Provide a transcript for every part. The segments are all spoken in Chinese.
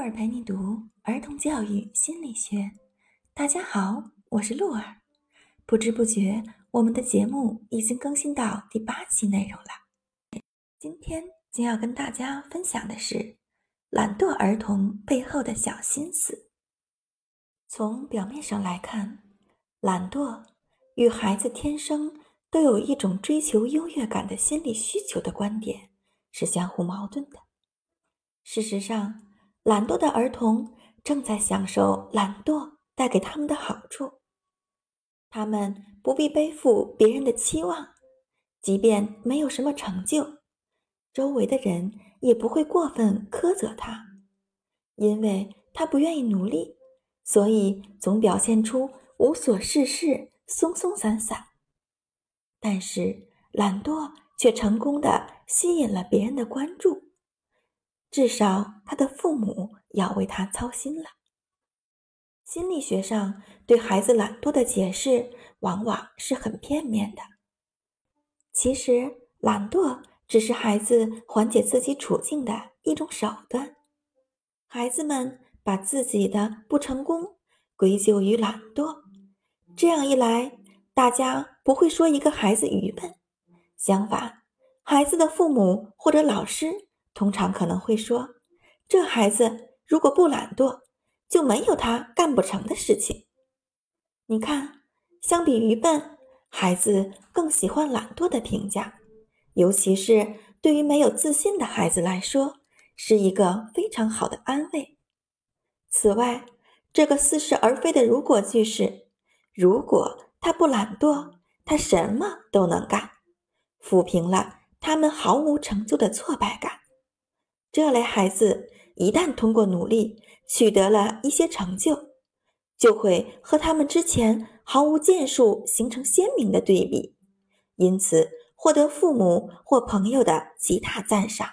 鹿儿陪你读儿童教育心理学。大家好，我是鹿儿。不知不觉，我们的节目已经更新到第八期内容了。今天将要跟大家分享的是懒惰儿童背后的小心思。从表面上来看，懒惰与孩子天生都有一种追求优越感的心理需求的观点是相互矛盾的。事实上，懒惰的儿童正在享受懒惰带给他们的好处。他们不必背负别人的期望，即便没有什么成就，周围的人也不会过分苛责他，因为他不愿意努力，所以总表现出无所事事、松松散散。但是，懒惰却成功的吸引了别人的关注。至少他的父母要为他操心了。心理学上对孩子懒惰的解释往往是很片面的。其实，懒惰只是孩子缓解自己处境的一种手段。孩子们把自己的不成功归咎于懒惰，这样一来，大家不会说一个孩子愚笨。相反，孩子的父母或者老师。通常可能会说：“这孩子如果不懒惰，就没有他干不成的事情。”你看，相比愚笨，孩子更喜欢懒惰的评价，尤其是对于没有自信的孩子来说，是一个非常好的安慰。此外，这个似是而非的“如果”句式，如果他不懒惰，他什么都能干，抚平了他们毫无成就的挫败感。这类孩子一旦通过努力取得了一些成就，就会和他们之前毫无建树形成鲜明的对比，因此获得父母或朋友的极大赞赏。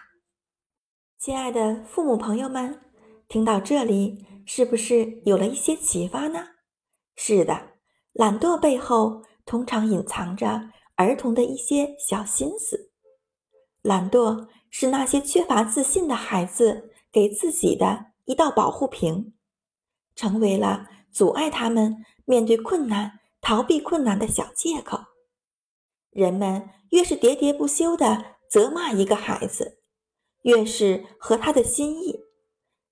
亲爱的父母朋友们，听到这里是不是有了一些启发呢？是的，懒惰背后通常隐藏着儿童的一些小心思，懒惰。是那些缺乏自信的孩子给自己的一道保护屏，成为了阻碍他们面对困难、逃避困难的小借口。人们越是喋喋不休地责骂一个孩子，越是合他的心意。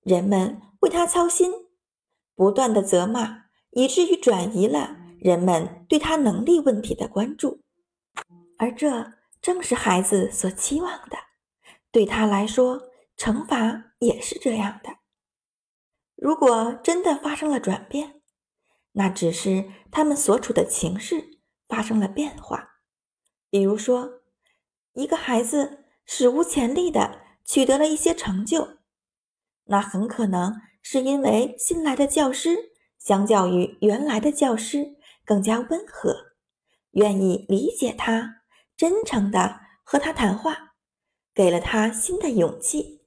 人们为他操心，不断的责骂，以至于转移了人们对他能力问题的关注，而这正是孩子所期望的。对他来说，惩罚也是这样的。如果真的发生了转变，那只是他们所处的情势发生了变化。比如说，一个孩子史无前例的取得了一些成就，那很可能是因为新来的教师相较于原来的教师更加温和，愿意理解他，真诚的和他谈话。给了他新的勇气，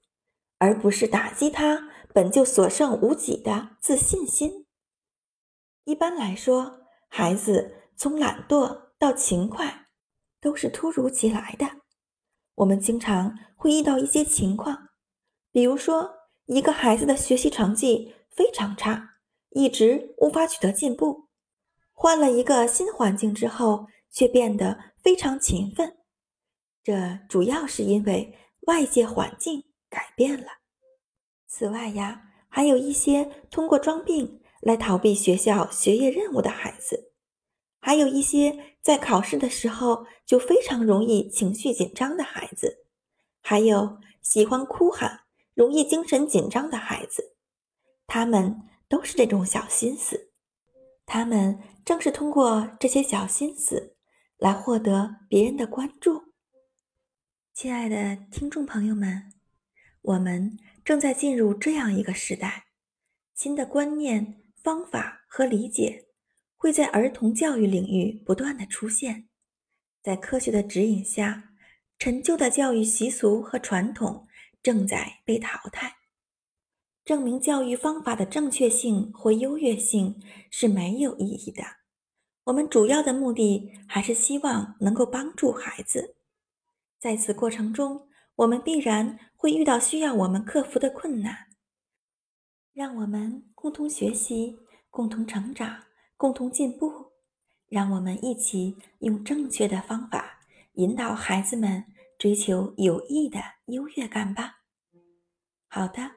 而不是打击他本就所剩无几的自信心。一般来说，孩子从懒惰到勤快都是突如其来的。我们经常会遇到一些情况，比如说一个孩子的学习成绩非常差，一直无法取得进步，换了一个新环境之后，却变得非常勤奋。这主要是因为外界环境改变了。此外呀，还有一些通过装病来逃避学校学业任务的孩子，还有一些在考试的时候就非常容易情绪紧张的孩子，还有喜欢哭喊、容易精神紧张的孩子，他们都是这种小心思。他们正是通过这些小心思来获得别人的关注。亲爱的听众朋友们，我们正在进入这样一个时代，新的观念、方法和理解会在儿童教育领域不断的出现。在科学的指引下，陈旧的教育习俗和传统正在被淘汰。证明教育方法的正确性或优越性是没有意义的。我们主要的目的还是希望能够帮助孩子。在此过程中，我们必然会遇到需要我们克服的困难。让我们共同学习，共同成长，共同进步。让我们一起用正确的方法引导孩子们追求有益的优越感吧。好的，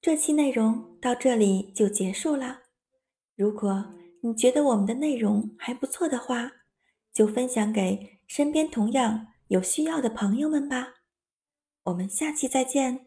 这期内容到这里就结束了。如果你觉得我们的内容还不错的话，就分享给身边同样有需要的朋友们吧。我们下期再见。